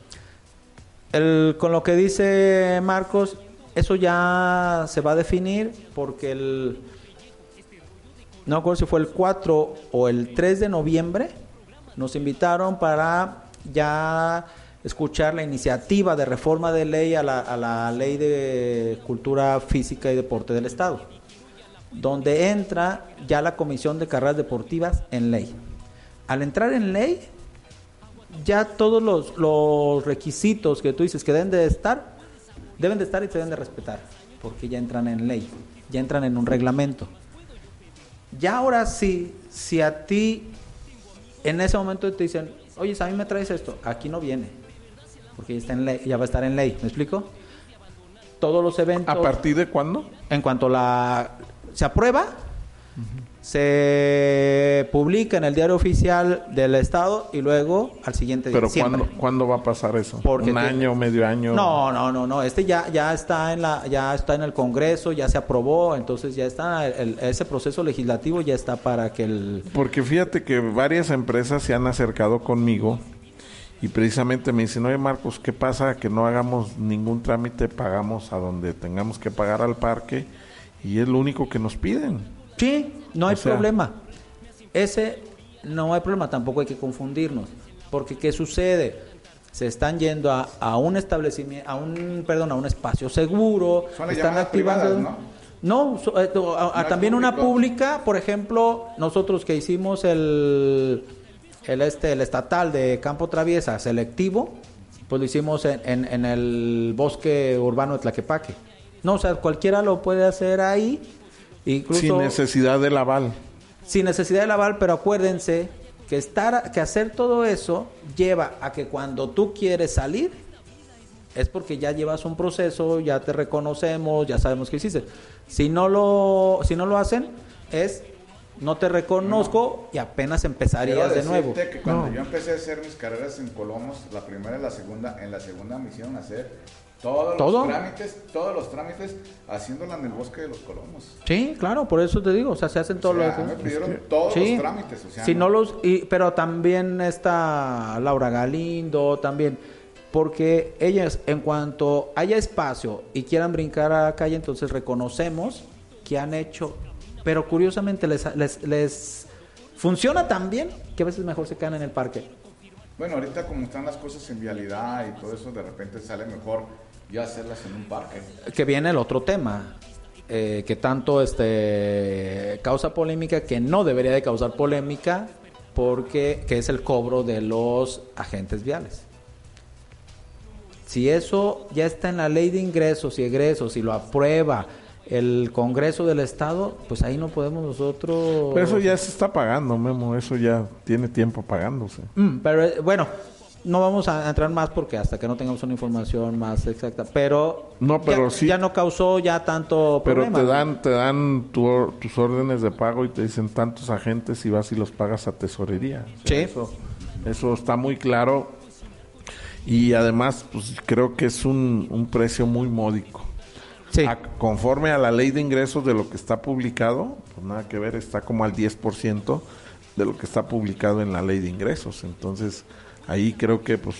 el, con lo que dice Marcos, eso ya se va a definir porque el, no me acuerdo si fue el 4 o el 3 de noviembre, nos invitaron para ya escuchar la iniciativa de reforma de ley a la, a la ley de cultura física y deporte del Estado, donde entra ya la comisión de carreras deportivas en ley. Al entrar en ley, ya todos los, los requisitos que tú dices que deben de estar, deben de estar y se deben de respetar, porque ya entran en ley, ya entran en un reglamento. Ya ahora sí, si a ti en ese momento te dicen, oye, a mí me traes esto, aquí no viene, porque ya, está en ley, ya va a estar en ley, ¿me explico? Todos los eventos... ¿A partir de cuándo? En cuanto la se aprueba, se publica en el diario oficial del Estado y luego al siguiente día. ¿Pero. ¿cuándo, cuándo va a pasar eso? Porque ¿Un te- año, medio año? No, no, no, no. Este ya, ya está en la, ya está en el Congreso, ya se aprobó, entonces ya está el- ese proceso legislativo ya está para que el Porque fíjate que varias empresas se han acercado conmigo y precisamente me dicen, oye Marcos, ¿qué pasa que no hagamos ningún trámite, pagamos a donde tengamos que pagar al parque y es lo único que nos piden? Sí, no hay O sea- problema. Ese no hay problema, tampoco hay que confundirnos. Porque ¿qué sucede? Se están yendo a, a un establecimiento, a un, perdón, a un espacio seguro, Son están activando. privadas, No, so- eh, to- a- también una pública, por ejemplo, nosotros que hicimos el, el este, el estatal de Campo Traviesa selectivo, pues lo hicimos en, en- en el bosque urbano de Tlaquepaque. No, o sea, cualquiera lo puede hacer ahí. Incluso, Sin necesidad del aval. sin necesidad de lavar, pero acuérdense que estar, que hacer todo eso lleva a que cuando tú quieres salir es porque ya llevas un proceso, ya te reconocemos, ya sabemos que hiciste. Si no lo, si no lo hacen, es no te reconozco y apenas empezarías de nuevo. que cuando No. yo empecé a hacer mis carreras en Colomos, la primera y la segunda, en la segunda me hicieron hacer todos ¿Todo? los trámites, todos los trámites, haciéndola en el bosque de los Colomos. Sí, claro, por eso te digo, o sea, se hacen todos los me pidieron todos Sí. los trámites, o sea, si no los y, pero también está Laura Galindo también porque ellas en cuanto haya espacio y quieran brincar a la calle entonces reconocemos que han hecho pero curiosamente les, les, les funciona tan bien que a veces mejor se quedan en el parque Bueno, ahorita como están las cosas en vialidad y todo eso, de repente sale mejor ya hacerlas en un parque. que viene el otro tema eh, que tanto este causa polémica que no debería de causar polémica porque que es el cobro de los agentes viales si eso ya está en la ley de ingresos y egresos y lo aprueba el Congreso del Estado pues ahí no podemos nosotros Pero eso ya se está pagando, Memo. Eso ya tiene tiempo pagándose. Mm, pero eh, bueno no vamos a entrar más porque hasta que no tengamos una información más exacta pero No, pero ya, sí- ya no causó ya tanto Pero problema te dan, te dan tu tus órdenes de pago y te dicen tantos agentes y vas y los pagas a tesorería. O sea, Sí. Eso, eso está muy claro. Y además, pues creo que es un, un precio muy módico. Sí. A- conforme a la ley de ingresos de lo que está publicado, pues nada que ver, está como al 10% de lo que está publicado en la ley de ingresos. Entonces, ahí creo que pues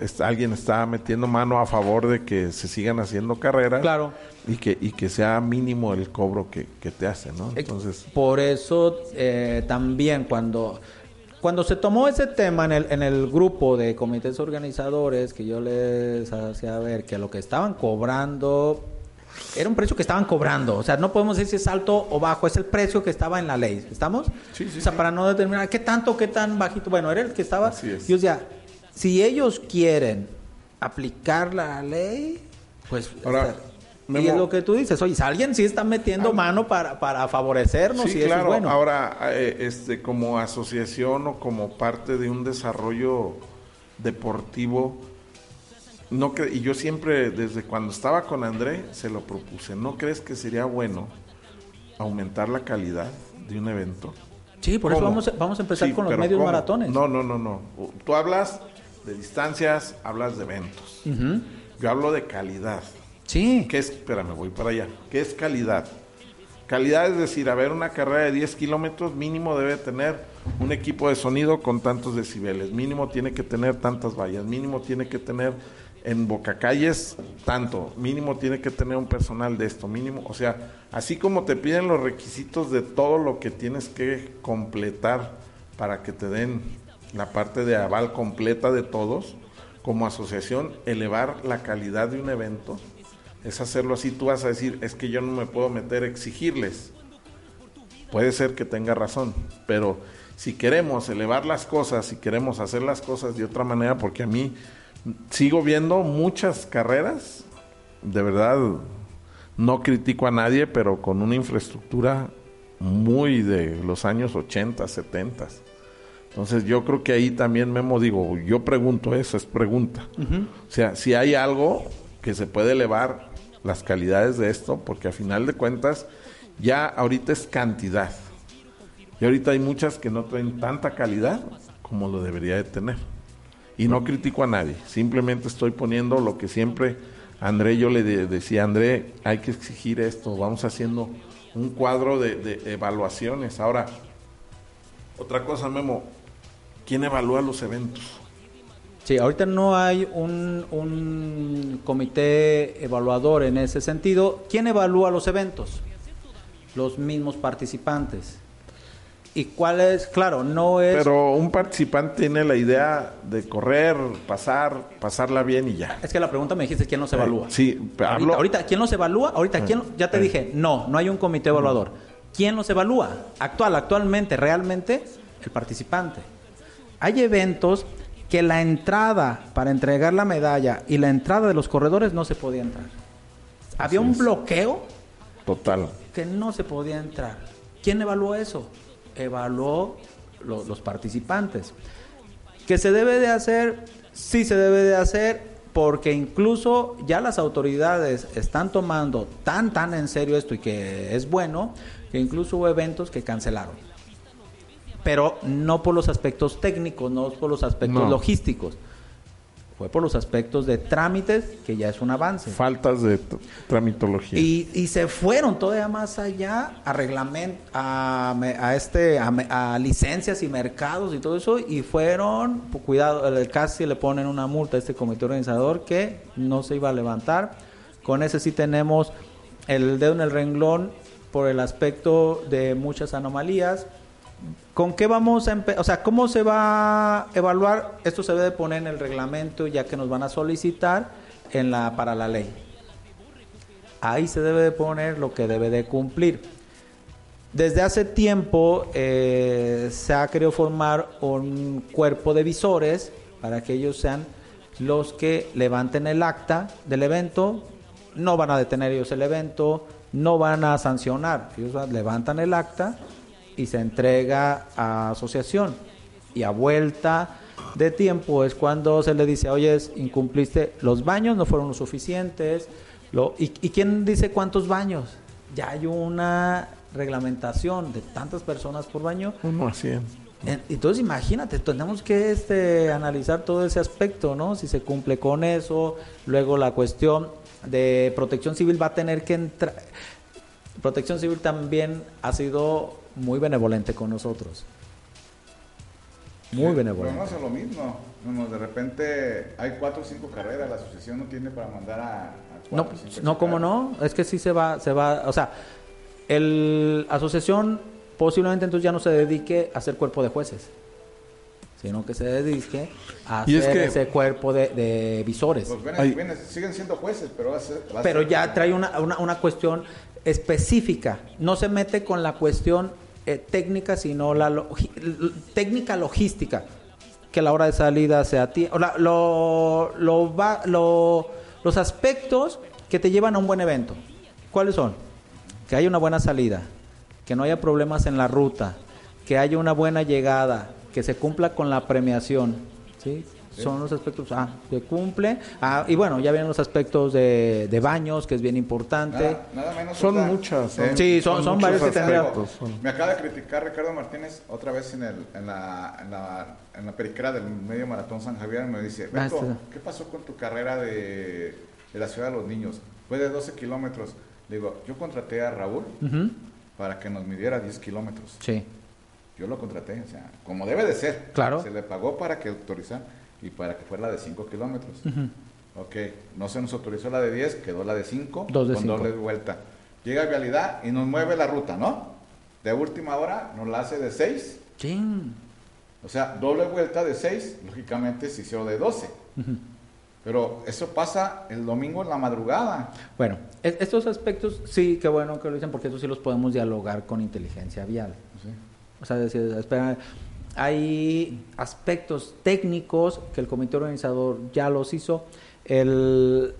es- alguien está metiendo mano a favor de que se sigan haciendo carreras Claro. y que y que sea mínimo el cobro que, que te hace, ¿no? Entonces, Por eso eh, también cuando, cuando se tomó ese tema en el, en el grupo de comités organizadores, que yo les hacía ver que lo que estaban cobrando era un precio que estaban cobrando. O sea, no podemos decir si es alto o bajo, es el precio que estaba en la ley. ¿Estamos? Sí, sí, o sea, sí. para no determinar qué tanto, qué tan bajito. Bueno, era el que estaba. Así es. Y o sea, si ellos quieren aplicar la ley, pues. Ahora, y es lo que tú dices, oye, alguien sí está metiendo mano para, para favorecernos sí, y eso claro. es bueno. Ahora, eh, este, como asociación o como parte de un desarrollo deportivo, no cre- y yo siempre, desde cuando estaba con André, se lo propuse. ¿No crees que sería bueno aumentar la calidad de un evento? sí, por eso vamos, a- vamos a empezar Sí, con los medios ¿cómo? maratones. No, no, no, no. Tú hablas de distancias, hablas de eventos. Yo hablo de calidad. Sí. ¿Qué es? Espérame, voy para allá. ¿Qué es calidad? Calidad es decir, a ver, una carrera de 10 kilómetros mínimo debe tener un equipo de sonido con tantos decibeles, mínimo tiene que tener tantas vallas, mínimo tiene que tener en Bocacalles tanto, mínimo tiene que tener un personal de esto, mínimo, o sea, así como te piden los requisitos de todo lo que tienes que completar para que te den la parte de aval completa de todos, como asociación, elevar la calidad de un evento, es hacerlo así, tú vas a decir, es que yo no me puedo meter a exigirles. Puede ser que tenga razón, pero si queremos elevar las cosas, si queremos hacer las cosas de otra manera, porque a mí sigo viendo muchas carreras, de verdad, no critico a nadie, pero con una infraestructura muy de los años 80, 70. Entonces yo creo que ahí también Memo digo, yo pregunto eso, es pregunta. O sea, si hay algo que se puede elevar las calidades de esto, porque a final de cuentas ya ahorita es cantidad. Y ahorita hay muchas que no traen tanta calidad como lo debería de tener. Y no critico a nadie, simplemente estoy poniendo lo que siempre André yo le decía, André, hay que exigir esto, vamos haciendo un cuadro de, evaluaciones. Ahora, otra cosa, Memo, ¿quién evalúa los eventos? Sí, ahorita no hay un, comité evaluador en ese sentido. ¿Quién evalúa los eventos? Los mismos participantes. ¿Y cuál es? Claro, no es... Pero un participante tiene la idea de correr, pasar, pasarla bien y ya. Es que la pregunta me dijiste, ¿quién los evalúa? sí, pero ahorita, ahorita, ¿quién los evalúa? Ahorita, ¿quién? Ya te dije, no, no hay un comité evaluador. ¿Quién los evalúa? Actual, actualmente, realmente, el participante. Hay eventos que la entrada para entregar la medalla y la entrada de los corredores no se podía entrar. Había un bloqueo total que no se podía entrar. ¿Quién evaluó eso? Evaluó los participantes. ¿Que se debe de hacer? Sí se debe de hacer porque incluso ya las autoridades están tomando tan tan en serio esto y que es bueno que incluso hubo eventos que cancelaron pero no por los aspectos técnicos, no por los aspectos logísticos. Fue por los aspectos de trámites, que ya es un avance. Faltas de tramitología. Y, se fueron todavía más allá a reglamento, a, a este, a, licencias y mercados y todo eso, y fueron, cuidado, casi le ponen una multa a este comité organizador que no se iba a levantar. Con ese sí tenemos el dedo en el renglón por el aspecto de muchas anomalías, ¿Con qué vamos a empezar? O sea, ¿cómo se va a evaluar? Esto se debe poner en el reglamento ya que nos van a solicitar en la, para la ley. Ahí se debe de poner lo que debe de cumplir. Desde hace tiempo eh, se ha querido formar un cuerpo de visores para que ellos sean los que levanten el acta del evento. No van a detener ellos el evento, no van a sancionar. Ellos levantan el acta y se entrega a asociación. Y a vuelta de tiempo es cuando se le dice, oye, incumpliste, los baños no fueron lo suficientes. Lo, y, quién dice cuántos baños? Ya hay una reglamentación de tantas personas por baño. Uno a Entonces imagínate, tenemos que este, analizar todo ese aspecto, ¿no? Si se cumple con eso, luego la cuestión de protección civil va a tener que entrar. Protección civil también ha sido muy benevolente con nosotros. Muy benevolente. Pero no es lo mismo. de repente hay cuatro o cinco carreras, la asociación no tiene para mandar a, No, no ¿cómo no? Es que sí se va, se va, o sea, el asociación posiblemente entonces ya no se dedique a ser cuerpo de jueces, sino que se dedique a hacer ese cuerpo de, visores. Pues siguen siendo jueces, pero Pero ya trae una, una, una cuestión específica, no se mete con la cuestión eh, técnica, sino la técnica logística, que la hora de salida sea ti lo, lo, va, los aspectos que te llevan a un buen evento. ¿Cuáles son? Que haya una buena salida, que no haya problemas en la ruta, que haya una buena llegada, que se cumpla con la premiación, ¿sí? Son los aspectos, ah, se cumple. Ah, y bueno, ya vienen los aspectos de, de baños, que es bien importante. Nada, menos son muchas. sí, son, son, varios que tendrían. Me acaba de criticar Ricardo Martínez otra vez en, el, en, la, en, la, en la periquera del medio maratón San Javier. Me dice, Beto, ¿qué pasó con tu carrera de, de, la ciudad de los niños? Fue de 12 kilómetros. Le digo, yo contraté a Raúl para que nos midiera 10 kilómetros. Sí. Yo lo contraté, o sea, como debe de ser. Claro. Se le pagó para que autorizara y para que fuera de 5 kilómetros. Ok, no se nos autorizó la de 10, quedó la de 5 Dos de con cinco. doble vuelta. Llega Vialidad y nos mueve la ruta, ¿no? De última hora nos la hace de 6, Chin. o sea, doble vuelta de 6, lógicamente se hizo de 12. Pero eso pasa el domingo en la madrugada. Bueno, e- estos aspectos sí, qué bueno que lo dicen porque estos sí los podemos dialogar con inteligencia vial. O sea, decir, espera, hay aspectos técnicos que el comité organizador ya los hizo. El,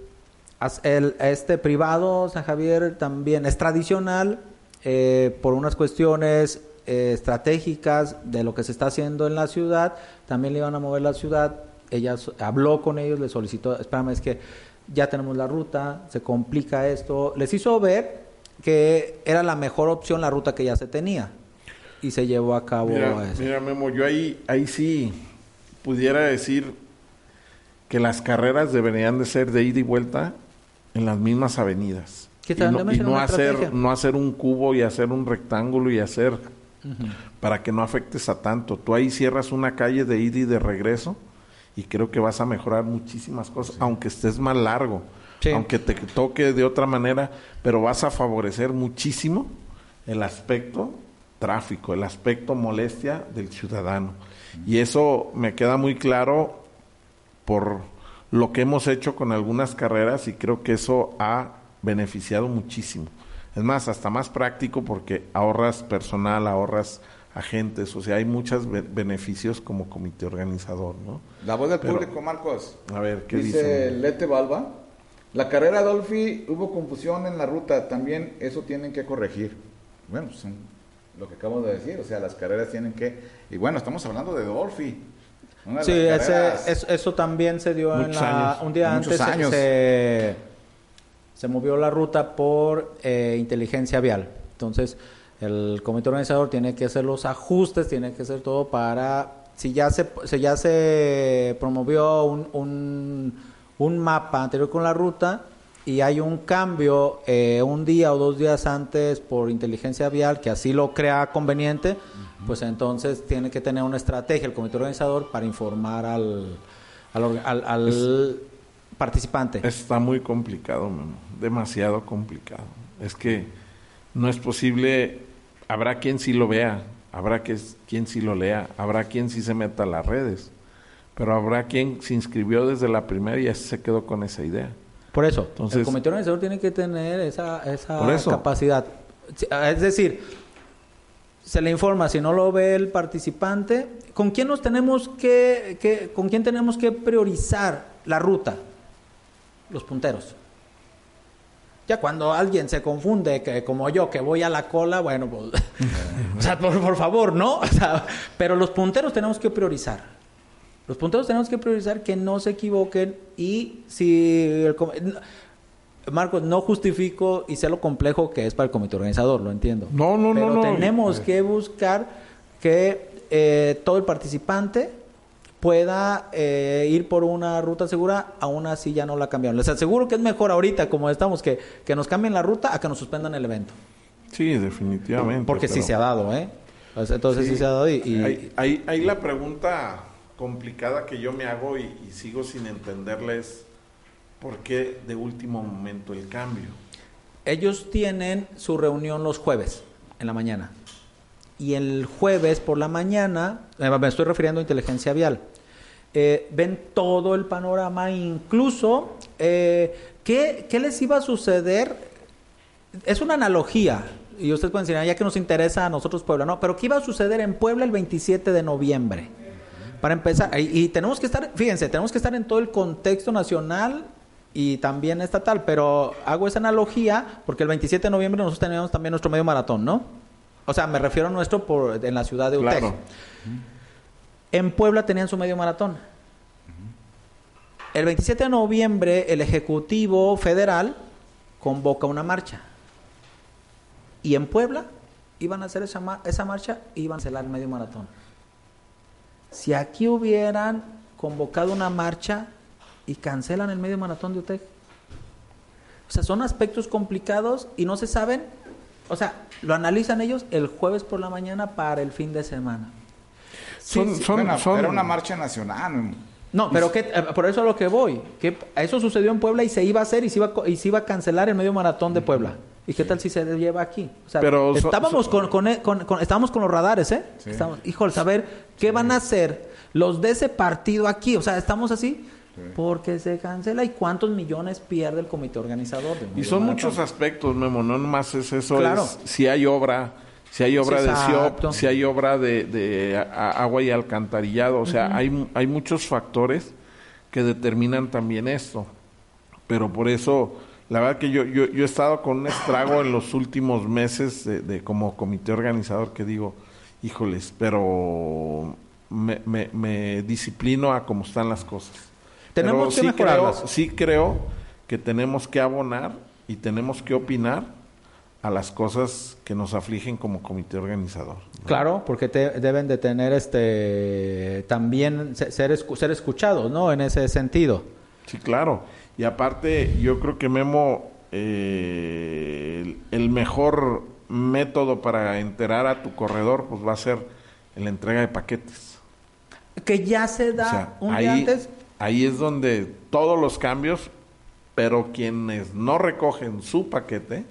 este privado, San Javier, también es tradicional eh, por unas cuestiones eh, estratégicas de lo que se está haciendo en la ciudad. También le iban a mover la ciudad. Ella habló con ellos, les solicitó, espérame, es que ya tenemos la ruta, se complica esto. Les hizo ver que era la mejor opción la ruta que ya se tenía y se llevó a cabo Mira, eso. mira, Memo, yo ahí, ahí sí pudiera decir que las carreras deberían de ser de ida y vuelta en las mismas avenidas. ¿Qué Y tal? no, y no hacer, estrategia. no hacer un cubo y hacer un rectángulo y hacer para que no afectes a tanto. Tú ahí cierras una calle de ida y de regreso y creo que vas a mejorar muchísimas cosas, aunque estés más largo, Sí. aunque te toque de otra manera, pero vas a favorecer muchísimo el aspecto tráfico, el aspecto molestia del ciudadano. Y eso me queda muy claro por lo que hemos hecho con algunas carreras y creo que eso ha beneficiado muchísimo. Es más, hasta más práctico porque ahorras personal, ahorras agentes, o sea, hay muchos be- beneficios como comité organizador, ¿no? La voz del Pero- público, Marcos. A ver, ¿qué dice dice? Lete Balba. La carrera Dolphy hubo confusión en la ruta, también eso tienen que corregir. Bueno, pues, son lo que acabo de decir, o sea, las carreras tienen que... Y bueno, estamos hablando de Dolphy. Sí, ese- es- eso también se dio en la, años. un día Muchos antes. se- años. Se, se movió la ruta por eh, inteligencia vial. Entonces, el comité organizador tiene que hacer los ajustes, tiene que hacer todo para. Si ya se, si ya se promovió un, un, un mapa anterior con la ruta y hay un cambio eh, un día o dos días antes por inteligencia vial que así lo crea conveniente, pues entonces tiene que tener una estrategia el comité organizador para informar al, al, al- al participante. Está muy complicado, Memo, demasiado complicado. Es que no es posible, habrá quien sí lo vea, habrá que, quien sí lo lea, habrá quien sí se meta a las redes, pero habrá quien se inscribió desde la primera y ya se quedó con esa idea. Por eso, Entonces- el comité organizador tiene que tener esa, esa capacidad. Ah, Es decir, se le informa, si no lo ve el participante, ¿con quién nos tenemos que, que- con quién tenemos que priorizar la ruta? Los punteros. Ya cuando alguien se confunde, que como yo, que voy a la cola, bueno, pues, [LAUGHS] o sea, por, por favor, ¿no? [LAUGHS] O sea, pero los punteros tenemos que priorizar. Los punteros tenemos que priorizar que no se equivoquen y si el Marcos, no justifico y sé lo complejo que es para el comité organizador, lo entiendo. No, no, no, Pero no. tenemos que buscar que eh, todo el participante pueda eh, ir por una ruta segura, aún así ya no la cambiaron. Les aseguro que es mejor ahorita, como estamos, que, que nos cambien la ruta a que nos suspendan el evento. Sí, definitivamente. Porque sí pero- se ha dado, ¿eh? Entonces sí, se ha dado y... y- Ahí, ahí- ahí la pregunta complicada que yo me hago y, sigo sin entenderla es ¿por qué de último momento el cambio? Ellos tienen su reunión los jueves en la mañana. Y el jueves por la mañana, eh, me estoy refiriendo a inteligencia vial, eh, ven todo el panorama, incluso eh, ¿qué, qué les iba a suceder. Es una analogía, y ustedes pueden decir, "Ah, ya que nos interesa a nosotros Puebla, no, pero ¿qué iba a suceder en Puebla el 27 de noviembre? Para empezar, y, y tenemos que estar, fíjense, tenemos que estar en todo el contexto nacional y también estatal, pero hago esa analogía porque el 27 de noviembre nosotros teníamos también nuestro medio maratón, ¿no? O sea, me refiero a nuestro por, en la ciudad de UTEC. Claro. En Puebla tenían su medio maratón. El 27 de noviembre el Ejecutivo Federal convoca una marcha. Y en Puebla iban a hacer esa, ma- esa marcha y iban a cancelar el medio maratón. Si aquí hubieran convocado una marcha y cancelan el medio maratón de UTEC. O sea, son aspectos complicados y no se saben. O sea, lo analizan ellos el jueves por la mañana para el fin de semana. Son, Sí, son, bueno, son- Era una marcha nacional. No, pero que, eh, por eso es a lo que voy. Que eso sucedió en Puebla y se iba a hacer y se iba y se iba a cancelar el medio maratón de Puebla. ¿Y qué tal si se lleva aquí? O sea, Pero estábamos, so- con, con, con- con- estábamos con los radares, ¿eh? Sí. Estamos, híjole, saber qué van a hacer los de ese partido aquí. O sea, estamos así porque se cancela y cuántos millones pierde el comité organizador. Y son muchos aspectos, Memo, no nomás es eso, Claro. es si hay obra, si hay obra de. SIOP, si hay obra de, de a- a- agua y alcantarillado, o sea, hay, hay muchos factores que determinan también esto. Pero por eso, la verdad que yo, yo, yo he estado con un estrago en los últimos meses de, de como comité organizador que digo, híjoles, pero me, me, me disciplino a cómo están las cosas. Tenemos Pero que sí creo, mejorarlas. sí creo que tenemos que abonar y tenemos que opinar a las cosas que nos afligen como comité organizador. Claro, porque te- deben de tener este también se- ser, ser escuchados, ¿no? En ese sentido. Sí, claro. Y aparte, yo creo que Memo, eh, el, el mejor método para enterar a tu corredor, pues va a ser en la entrega de paquetes. Que ya se da O sea, un ahí, día antes. ahí es donde todos los cambios, pero quienes no recogen su paquete,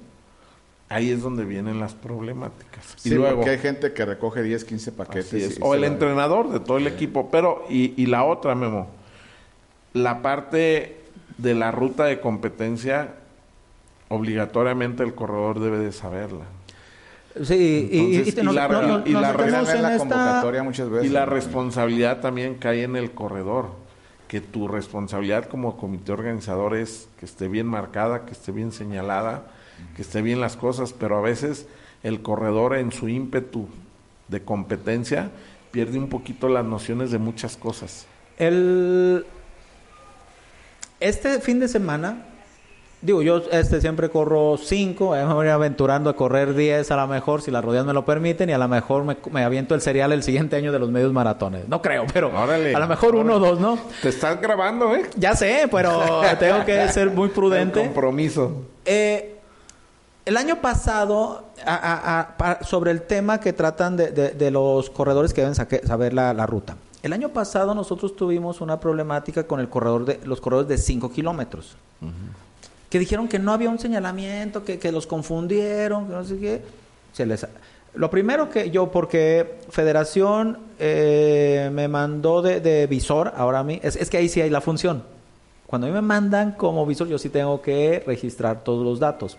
ahí es donde vienen las problemáticas. Sí, y luego, porque hay gente que recoge 10, 15 paquetes. Así es. y O el entrenador de todo el equipo. Pero, y, y la otra, Memo, la parte de la ruta de competencia, obligatoriamente el corredor debe de saberla. Sí, y- y, Entonces, y y nos, la- y esta- convocatoria muchas veces. Y la responsabilidad también cae en el corredor. Que tu responsabilidad como comité organizador es que esté bien marcada, que esté bien señalada, que esté bien las cosas, pero a veces el corredor en su ímpetu de competencia pierde un poquito las nociones de muchas cosas. El este fin de semana, digo, yo este siempre corro 5, me voy aventurando a correr 10 a lo mejor, si las rodillas me lo permiten, y a lo mejor me, me aviento el serial el siguiente año de los medios maratones. No creo, pero Órale. a lo mejor uno o dos, ¿no? Te estás grabando, ¿eh? Ya sé, pero [LAUGHS] tengo que ser muy El prudente. compromiso. Eh, el año pasado, a- a- a- pa- sobre el tema que tratan de, de- de los corredores que deben saque- saber la, la ruta. El año pasado nosotros tuvimos una problemática con el corredor de, los corredores de 5 kilómetros. Que dijeron que no había un señalamiento, que, que los confundieron, que no sé qué. Se les... Lo primero que yo, porque Federación eh, me mandó de, de visor, ahora a mí, es, es que ahí sí hay la función. Cuando a mí me mandan como visor, yo sí tengo que registrar todos los datos.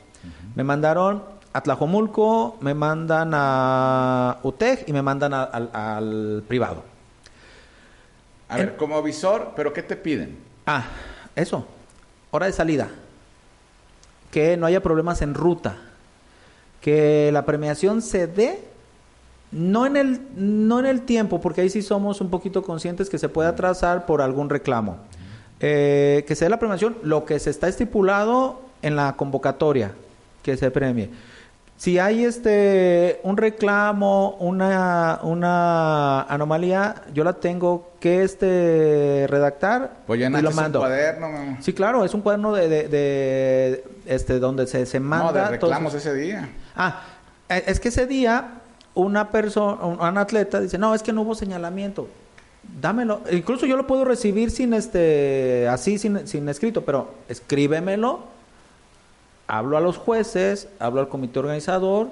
Me mandaron a Tlajomulco, me mandan a UTEG y me mandan a- al privado. A ver, como visor, ¿pero qué te piden? Ah, eso. Hora de salida. Que no haya problemas en ruta. Que la premiación se dé no en el no en el tiempo, porque ahí sí somos un poquito conscientes que se puede atrasar por algún reclamo. Eh, que se dé la premiación lo que se está estipulado en la convocatoria que se premie. Si hay este un reclamo, una, una anomalía, yo la tengo que este redactar Pues ya y lo un mando. cuaderno. Sí, claro, es un cuaderno de, de- de, este donde se, se manda No, de todos- reclamos ese día. Ah, eh, es que ese día una persona, un, un atleta dice, no, es que no hubo señalamiento. Dámelo. Incluso yo lo puedo recibir sin este, así, sin, sin escrito, pero escríbemelo. Hablo a los jueces, hablo al comité organizador,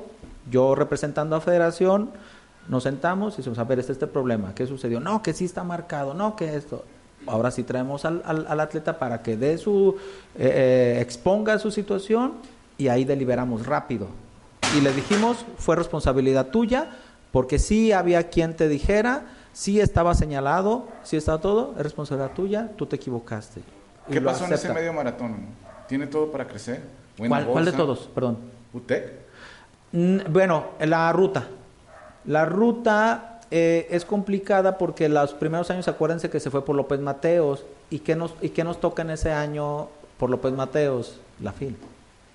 yo representando a federación, nos sentamos y decimos, a ver, este este problema, ¿qué sucedió? No, que sí está marcado, no, que esto. Ahora sí traemos al, al- al atleta para que dé su, eh, eh, exponga su situación y ahí deliberamos rápido. Y le dijimos, fue responsabilidad tuya, porque sí había quien te dijera, sí estaba señalado, sí estaba todo, es responsabilidad tuya, tú te equivocaste. ¿Qué pasó en ese acepta. medio maratón? ¿Tiene todo para crecer? Buena ¿Cuál, cuál de todos? Perdón. ¿UTEC? Mm, Bueno, la ruta. La ruta eh, es complicada porque los primeros años, acuérdense que se fue por López Mateos. ¿Y qué nos, y qué nos toca en ese año por López Mateos? La FIL.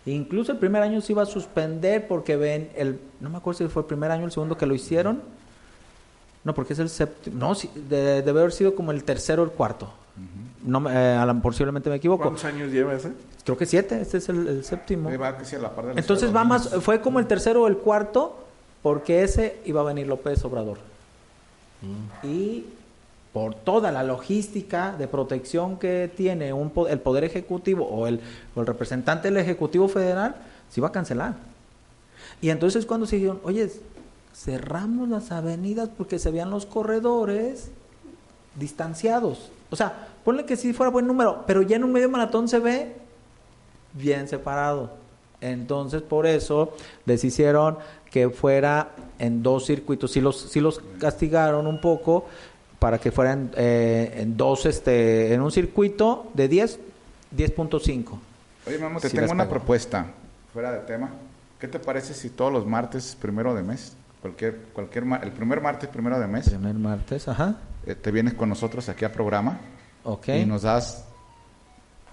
Incluso el primer año se iba a suspender porque ven, el, no me acuerdo si fue el primer año o el segundo que lo hicieron. No, porque es el séptimo. No, sí, de- debe haber sido como el tercero o el cuarto. No, me- eh, posiblemente me equivoco. ¿Cuántos años lleva ese? Creo que siete, este es el, el séptimo. Ahí va casi a la par de la Entonces va más, fue como el tercero o el cuarto, porque ese iba a venir López Obrador. Mm. Y por toda la logística de protección que tiene un, el Poder Ejecutivo o el, o el representante del Ejecutivo Federal, se iba a cancelar. Y entonces cuando se dijeron, oye, cerramos las avenidas porque se veían los corredores distanciados. O sea, ponle que si fuera buen número, pero ya en un medio maratón se ve bien separado. Entonces, por eso les hicieron que fuera en dos circuitos. Sí los, sí los castigaron un poco para que fueran eh, en dos, este, en un circuito de 10, 10.5. Oye, Memo, te tengo una propuesta, fuera de tema. ¿Qué te parece si todos los martes primero de mes, cualquier, cualquier, el primer martes primero de mes, primer martes, ajá, eh, te vienes con nosotros aquí a programa, ok, y nos das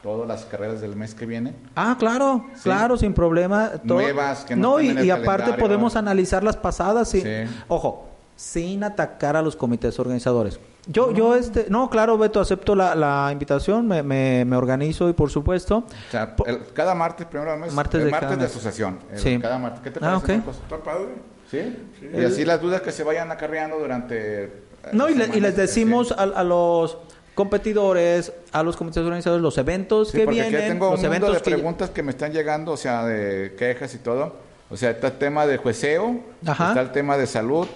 todas las carreras del mes que viene. Ah, claro, claro, sin problema. Nuevas que no, no y, y aparte podemos analizar las pasadas. Y, Ojo, sin atacar a los comités organizadores. Yo, yo, este, no, claro, Beto, acepto la, la invitación, me, me, me, organizo y por supuesto. O sea, el, cada martes, primero del mes, martes el de, martes de asociación. El, Sí. Cada martes. ¿Qué te Ah, parece, ok. Marcos? Está padre. ¿Sí? Y así las dudas que se vayan acarreando durante. Eh, No, y, le- y les decimos a, a los competidores, a los comités organizadores, los eventos Sí, que porque aquí vienen, tengo los un mundo eventos de que... preguntas que me están llegando, o sea, de quejas y todo. O sea, está el tema de jueceo, Ajá. está el tema de salud,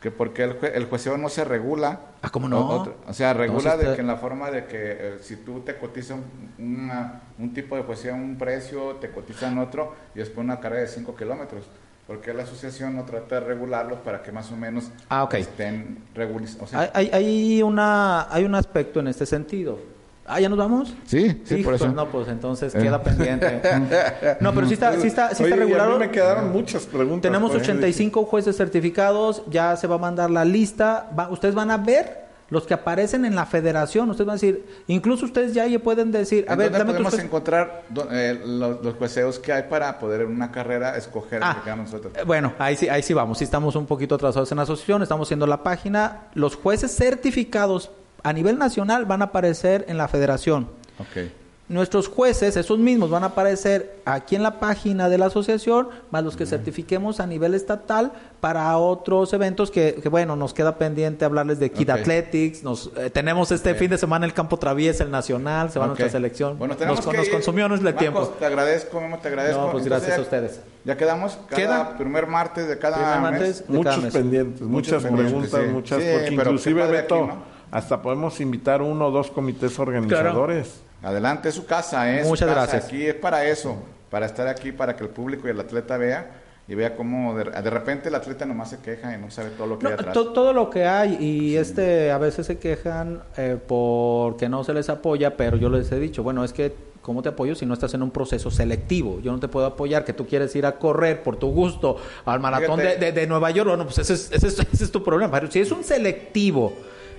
que porque el, jue- el jueceo no se regula. Ah, ¿cómo no? O, sea, regula Entonces, de que en la forma de que eh, si tú te cotizas un, un tipo de jueceo un precio, te cotizan otro y después una carrera de 5 kilómetros. Porque la asociación no trata de regularlos para que más o menos Ah, estén regulizados. O sea, Hay, hay, hay una, hay un aspecto en este sentido. Ah, ¿ya nos vamos? sí, sí, por Hijo, eso. No, pues entonces Eh. queda pendiente. [LAUGHS] no, pero sí está, sí está, sí Oye, está y a mí regulado. me quedaron muchas preguntas. Tenemos por eso 85 jueces certificados, ya se va a mandar la lista. Va- ustedes van a ver los que aparecen en la federación. Ustedes van a decir, incluso ustedes ya pueden decir, a ¿En ver, dónde dame tus podemos encontrar eh, los, los jueceos que hay para poder en una carrera escoger Ah, que nosotros? eh, Bueno, ahí sí, ahí sí vamos. Sí estamos un poquito atrasados en la asociación. Estamos haciendo la página. Los jueces certificados a nivel nacional van a aparecer en la federación. Ok. Nuestros jueces, esos mismos, van a aparecer aquí en la página de la asociación, más los que certifiquemos a nivel estatal para otros eventos que, que, bueno, nos queda pendiente hablarles de Kid. Athletics. Nos, eh, tenemos este fin de semana el campo traviesa, el nacional, se va nuestra selección. Bueno, tenemos nos, que nos consumió nuestro tiempo. Te agradezco, Memo, te agradezco. No, pues Entonces, gracias ya- a ustedes. Ya quedamos cada Queda- primer martes de cada Primer martes. mes. de cada Muchos mes. pendientes, muchas pendientes, preguntas, sí. muchas, Sí, porque inclusive Beto, aquí, ¿no? hasta podemos invitar uno o dos comités organizadores. Adelante, es su casa, ¿eh? Su Muchas casa. gracias. Aquí es para eso, para estar aquí, para que el público y el atleta vea y vea cómo de, de repente el atleta nomás se queja y no sabe todo lo que No, hay atrás. to- todo lo que hay y este a veces se quejan eh, porque no se les apoya, pero yo les he dicho, bueno, es que ¿cómo te apoyo si no estás en un proceso selectivo? Yo no te puedo apoyar que tú quieres ir a correr por tu gusto al maratón de- de Nueva York, bueno, pues ese es, ese es- ese es tu problema. Pero si es un selectivo,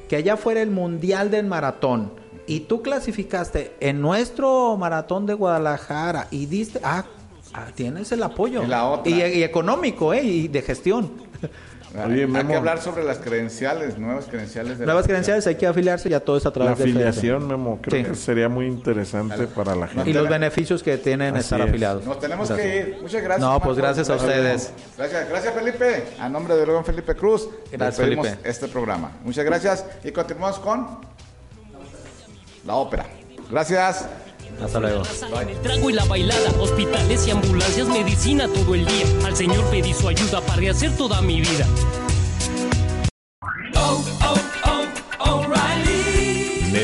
que allá fuera el mundial del maratón y tú clasificaste en nuestro maratón de Guadalajara y diste, ah, ah, tienes el apoyo Y la otra. y, y económico, ¿eh? Y de gestión. Oye, hay Memo. que hablar sobre las credenciales, nuevas credenciales. de la Nuevas credenciales, hay que afiliarse, ya todo es a La través de afiliación, Memo, creo Sí. que sería muy interesante para la Y gente. los beneficios que tienen Así estar es. afiliados. Nos tenemos Gracias. que ir. Muchas gracias. No, pues gracias a ustedes. Gracias, gracias Felipe. A nombre de Logan Felipe Cruz, Gracias, despedimos Felipe. este programa. Muchas gracias y continuamos con la ópera. Gracias. Hasta luego. En el trago y la bailada, hospitales y ambulancias, medicina todo el día. Al Señor pedí su ayuda para rehacer toda mi vida.